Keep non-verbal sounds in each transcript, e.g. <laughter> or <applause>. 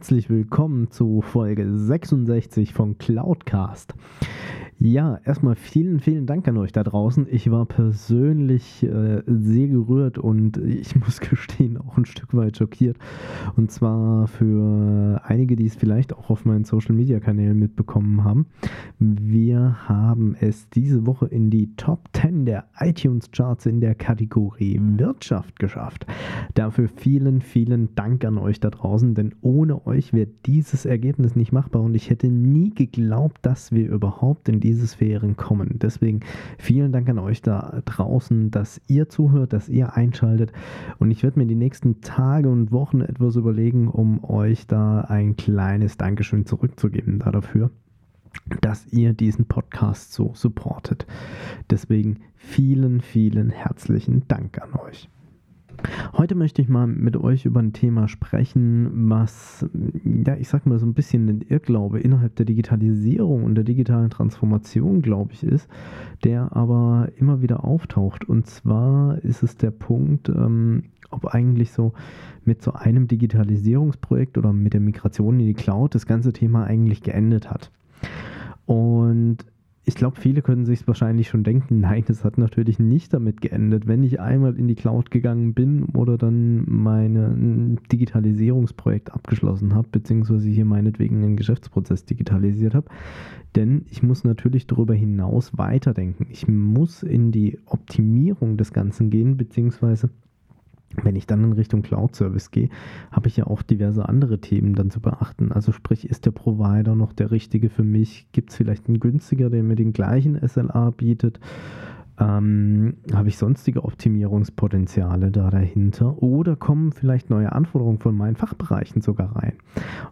Herzlich willkommen zu Folge 66 von Cloudcast. Ja, erstmal vielen, vielen Dank an euch da draußen. Ich war persönlich äh, sehr gerührt und <laughs> ich muss gestehen, auch ein Stück weit schockiert. Und zwar für einige, die es vielleicht auch auf meinen Social Media Kanälen mitbekommen haben. Wir haben es diese Woche in die Top 10 der iTunes Charts in der Kategorie Wirtschaft geschafft. Dafür vielen, vielen Dank an euch da draußen, denn ohne euch wäre dieses Ergebnis nicht machbar und ich hätte nie geglaubt, dass wir überhaupt in die diese Sphären kommen. Deswegen vielen Dank an euch da draußen, dass ihr zuhört, dass ihr einschaltet. Und ich werde mir die nächsten Tage und Wochen etwas überlegen, um euch da ein kleines Dankeschön zurückzugeben da dafür dass ihr diesen Podcast so supportet. Deswegen vielen, vielen herzlichen Dank an euch. Heute möchte ich mal mit euch über ein Thema sprechen, was, ja, ich sag mal so ein bisschen ein Irrglaube innerhalb der Digitalisierung und der digitalen Transformation, glaube ich, ist, der aber immer wieder auftaucht. Und zwar ist es der Punkt, ähm, ob eigentlich so mit so einem Digitalisierungsprojekt oder mit der Migration in die Cloud das ganze Thema eigentlich geendet hat. Und ich glaube, viele können sich wahrscheinlich schon denken, <laughs> nein, es hat natürlich nicht damit geendet. Wenn ich einmal in die Cloud gegangen bin oder dann mein Digitalisierungsprojekt abgeschlossen habe, beziehungsweise hier meinetwegen einen Geschäftsprozess digitalisiert habe, denn ich muss natürlich darüber hinaus weiterdenken. Ich muss in die Optimierung des Ganzen gehen, beziehungsweise wenn ich dann in Richtung Cloud-Service gehe, habe ich ja auch diverse andere Themen dann zu beachten. Also sprich, ist der Provider noch der richtige für mich? Gibt es vielleicht einen günstiger, der mir den gleichen SLA bietet? Ähm, habe ich sonstige Optimierungspotenziale da dahinter? Oder kommen vielleicht neue Anforderungen von meinen Fachbereichen sogar rein?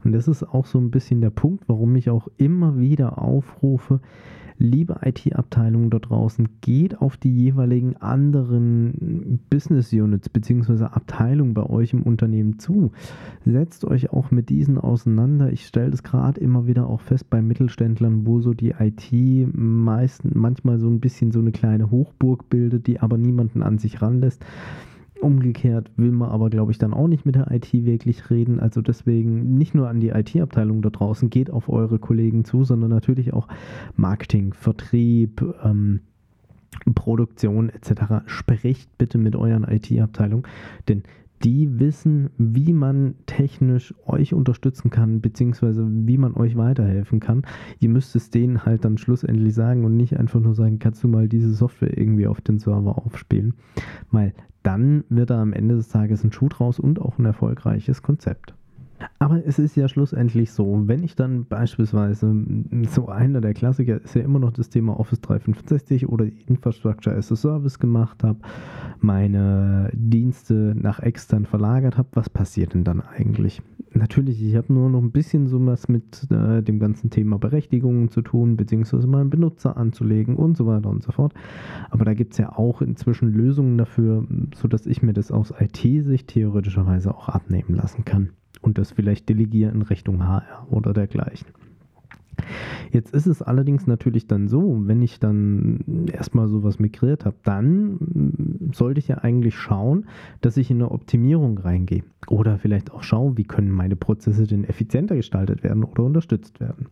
Und das ist auch so ein bisschen der Punkt, warum ich auch immer wieder aufrufe, liebe IT-Abteilungen da draußen, geht auf die jeweiligen anderen Business Units bzw. Abteilungen bei euch im Unternehmen zu. Setzt euch auch mit diesen auseinander. Ich stelle das gerade immer wieder auch fest bei Mittelständlern, wo so die IT meist, manchmal so ein bisschen so eine kleine Hochburg bildet, die aber niemanden an sich ranlässt. Umgekehrt will man aber, glaube ich, dann auch nicht mit der IT wirklich reden. Also deswegen nicht nur an die IT-Abteilung da draußen, geht auf eure Kollegen zu, sondern natürlich auch Marketing, Vertrieb, ähm, Produktion etc. Sprecht bitte mit euren IT-Abteilungen, denn die wissen, wie man technisch euch unterstützen kann, beziehungsweise wie man euch weiterhelfen kann. Ihr müsst es denen halt dann schlussendlich sagen und nicht einfach nur sagen, kannst du mal diese Software irgendwie auf den Server aufspielen. Weil dann wird da am Ende des Tages ein Schuh draus und auch ein erfolgreiches Konzept. Aber es ist ja schlussendlich so, wenn ich dann beispielsweise, so einer der Klassiker ist ja immer noch das Thema Office 365 oder Infrastructure as a Service gemacht habe, meine Dienste nach extern verlagert habe, was passiert denn dann eigentlich? Natürlich, ich habe nur noch ein bisschen so was mit äh, dem ganzen Thema Berechtigungen zu tun, beziehungsweise meinen Benutzer anzulegen und so weiter und so fort. Aber da gibt es ja auch inzwischen Lösungen dafür, sodass ich mir das aus IT-Sicht theoretischerweise auch abnehmen lassen kann und das vielleicht delegieren in Richtung HR oder dergleichen. Jetzt ist es allerdings natürlich dann so, wenn ich dann erstmal sowas migriert habe, dann sollte ich ja eigentlich schauen, dass ich in eine Optimierung reingehe. Oder vielleicht auch schauen, wie können meine Prozesse denn effizienter gestaltet werden oder unterstützt werden.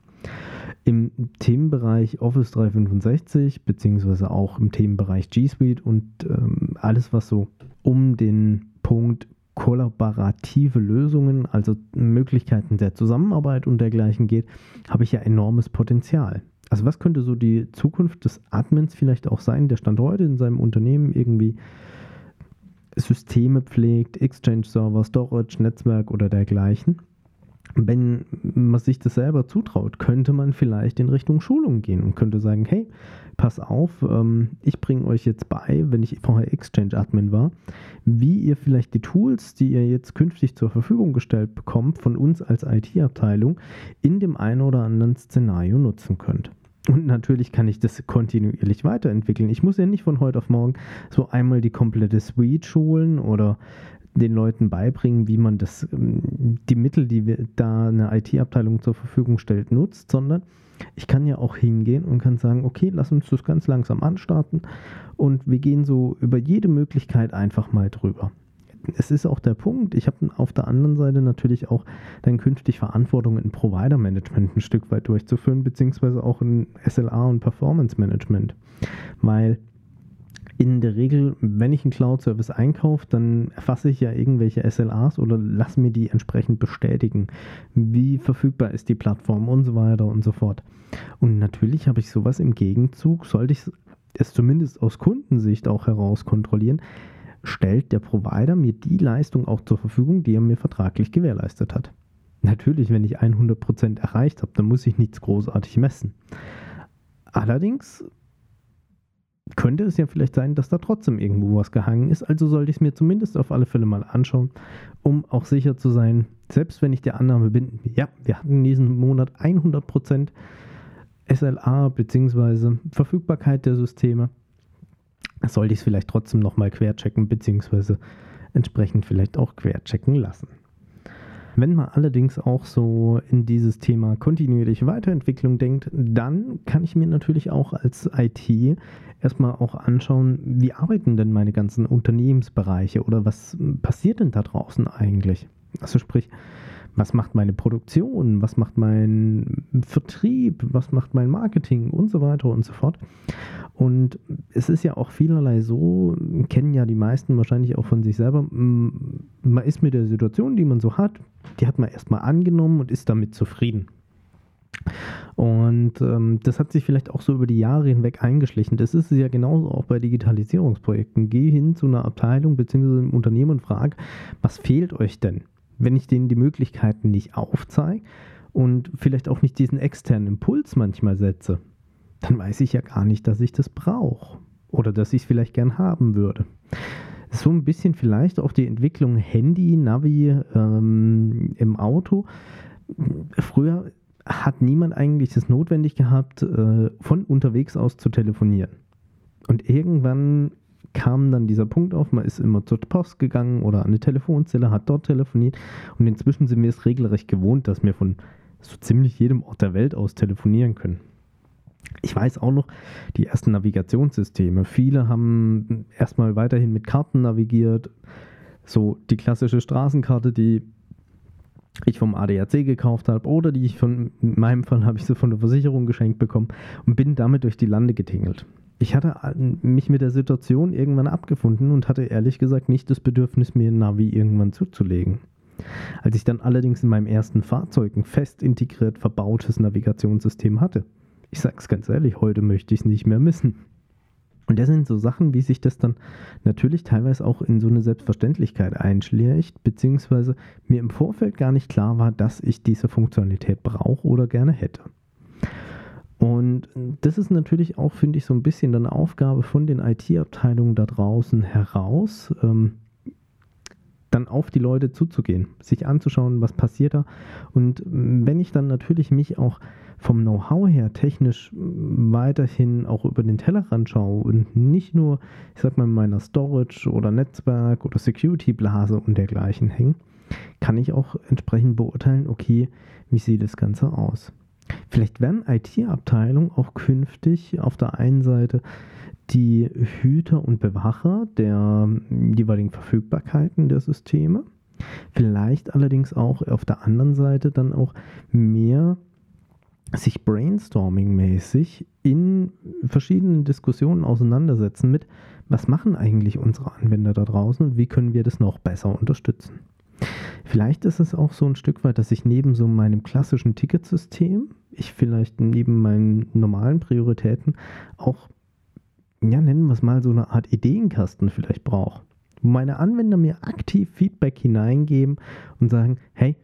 Im Themenbereich Office 365, beziehungsweise auch im Themenbereich G Suite und ähm, alles, was so um den Punkt kollaborative Lösungen, also Möglichkeiten der Zusammenarbeit und dergleichen geht, habe ich ja enormes Potenzial. Also was könnte so die Zukunft des Admins vielleicht auch sein, der Stand heute in seinem Unternehmen irgendwie Systeme pflegt, Exchange-Server, Storage, Netzwerk oder dergleichen wenn man sich das selber zutraut, könnte man vielleicht in Richtung Schulung gehen und könnte sagen, hey, pass auf, ähm, ich bringe euch jetzt bei, wenn ich vorher Exchange-Admin war, wie ihr vielleicht die Tools, die ihr jetzt künftig zur Verfügung gestellt bekommt, von uns als IT-Abteilung in dem einen oder anderen Szenario nutzen könnt. Und natürlich kann ich das kontinuierlich weiterentwickeln. Ich muss ja nicht von heute auf morgen so einmal die komplette Suite schulen oder den Leuten beibringen, wie man das, ähm, die Mittel, die da eine IT-Abteilung zur Verfügung stellt, nutzt, sondern ich kann ja auch hingehen und kann sagen, okay, lass uns das ganz langsam anstarten und wir gehen so über jede Möglichkeit einfach mal drüber. Es ist auch der Punkt, ich habe auf der anderen Seite natürlich auch dann künftig Verantwortung in Provider-Management ein Stück weit durchzuführen, beziehungsweise auch in SLA und Performance-Management, weil in der Regel, wenn ich einen Cloud-Service einkaufe, dann erfasse ich ja irgendwelche SLAs oder lasse mir die entsprechend bestätigen. Wie verfügbar ist die Plattform und so weiter und so fort. Und natürlich habe ich sowas im Gegenzug, sollte ich es zumindest aus Kundensicht auch heraus kontrollieren, stellt der Provider mir die Leistung auch zur Verfügung, die er mir vertraglich gewährleistet hat. Natürlich, wenn ich 100% erreicht habe, dann muss ich nichts großartig messen. Allerdings könnte es ja vielleicht sein, dass da trotzdem irgendwo was gehangen ist. Also sollte ich es mir zumindest auf alle Fälle mal anschauen, um auch sicher zu sein, selbst wenn ich der Annahme bin, ja, wir hatten in diesem Monat 100% SLA bzw. Verfügbarkeit der Systeme, sollte ich es vielleicht trotzdem nochmal querchecken bzw. entsprechend vielleicht auch querchecken lassen. Wenn man allerdings auch so in dieses Thema kontinuierliche Weiterentwicklung denkt, dann kann ich mir natürlich auch als IT erstmal auch anschauen, wie arbeiten denn meine ganzen Unternehmensbereiche oder was passiert denn da draußen eigentlich? Also sprich, was macht meine Produktion, was macht mein Vertrieb, was macht mein Marketing und so weiter und so fort. Und es ist ja auch vielerlei so, kennen ja die meisten wahrscheinlich auch von sich selber, man ist mit der Situation, die man so hat, die hat man erstmal angenommen und ist damit zufrieden. Und ähm, das hat sich vielleicht auch so über die Jahre hinweg eingeschlichen. Das ist es ja genauso auch bei Digitalisierungsprojekten. Geh hin zu einer Abteilung bzw. einem Unternehmen und frag, was fehlt euch denn? Wenn ich denen die Möglichkeiten nicht aufzeige und vielleicht auch nicht diesen externen Impuls manchmal setze, dann weiß ich ja gar nicht, dass ich das brauche oder dass ich es vielleicht gern haben würde. So ein bisschen vielleicht auch die Entwicklung Handy, Navi ähm, im Auto. Früher hat niemand eigentlich es notwendig gehabt, äh, von unterwegs aus zu telefonieren. Und irgendwann kam dann dieser Punkt auf, man ist immer zur Post gegangen oder an eine Telefonzelle, hat dort telefoniert und inzwischen sind wir es regelrecht gewohnt, dass wir von so ziemlich jedem Ort der Welt aus telefonieren können. Ich weiß auch noch, die ersten Navigationssysteme. Viele haben erstmal weiterhin mit Karten navigiert. So die klassische Straßenkarte, die ich vom ADAC gekauft habe oder die ich von, in meinem Fall habe ich sie von der Versicherung geschenkt bekommen und bin damit durch die Lande getingelt ich hatte mich mit der Situation irgendwann abgefunden und hatte ehrlich gesagt nicht das Bedürfnis, mir ein Navi irgendwann zuzulegen. Als ich dann allerdings in meinem ersten Fahrzeug ein fest integriert verbautes Navigationssystem hatte, ich sag's ganz ehrlich, heute möchte ich es nicht mehr missen. Und das sind so Sachen, wie sich das dann natürlich teilweise auch in so eine Selbstverständlichkeit einschlägt, beziehungsweise mir im Vorfeld gar nicht klar war, dass ich diese Funktionalität brauche oder gerne hätte. Und das ist natürlich auch, finde ich, so ein bisschen eine Aufgabe von den IT-Abteilungen da draußen heraus, ähm, dann auf die Leute zuzugehen, sich anzuschauen, was passiert da. Und wenn ich dann natürlich mich auch vom Know-how her technisch weiterhin auch über den Tellerrand schaue und nicht nur, ich sag mal, in meiner Storage oder Netzwerk oder Security-Blase und dergleichen hängen, kann ich auch entsprechend beurteilen, okay, wie sieht das Ganze aus. Vielleicht werden IT-Abteilungen auch künftig auf der einen Seite die Hüter und Bewacher der jeweiligen Verfügbarkeiten der Systeme, vielleicht allerdings auch auf der anderen Seite dann auch mehr sich brainstorming-mäßig in verschiedenen Diskussionen auseinandersetzen mit, was machen eigentlich unsere Anwender da draußen und wie können wir das noch besser unterstützen. Vielleicht ist es auch so ein Stück weit, dass ich neben so meinem klassischen Ticketsystem, ich vielleicht neben meinen normalen Prioritäten auch, ja, nennen wir es mal so eine Art Ideenkasten vielleicht brauche. Wo meine Anwender mir aktiv Feedback hineingeben und sagen, hey,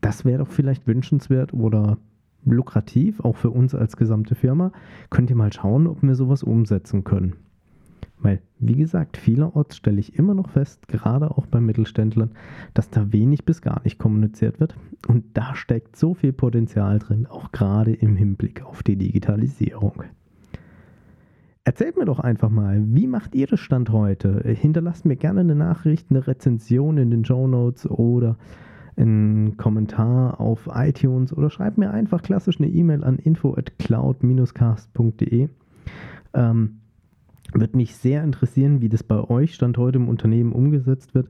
das wäre doch vielleicht wünschenswert oder lukrativ, auch für uns als gesamte Firma. Könnt ihr mal schauen, ob wir sowas umsetzen können. Weil, wie gesagt, vielerorts stelle ich immer noch fest, gerade auch bei Mittelständlern, dass da wenig bis gar nicht kommuniziert wird. Und da steckt so viel Potenzial drin, auch gerade im Hinblick auf die Digitalisierung. Erzählt mir doch einfach mal, wie macht ihr das Stand heute? Hinterlasst mir gerne eine Nachricht, eine Rezension in den Show Notes oder einen Kommentar auf iTunes oder schreibt mir einfach klassisch eine E-Mail an info at cloud-cast.de. Ähm, wird mich sehr interessieren, wie das bei euch Stand heute im Unternehmen umgesetzt wird.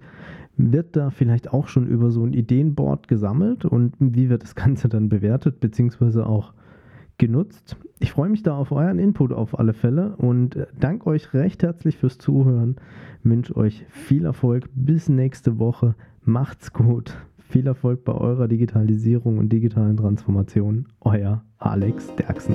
Wird da vielleicht auch schon über so ein Ideenboard gesammelt und wie wird das Ganze dann bewertet bzw. auch genutzt? Ich freue mich da auf euren Input auf alle Fälle und äh, danke euch recht herzlich fürs Zuhören. Wünsche euch viel Erfolg bis nächste Woche. Macht's gut. Viel Erfolg bei eurer Digitalisierung und digitalen Transformation. Euer Alex Derksen.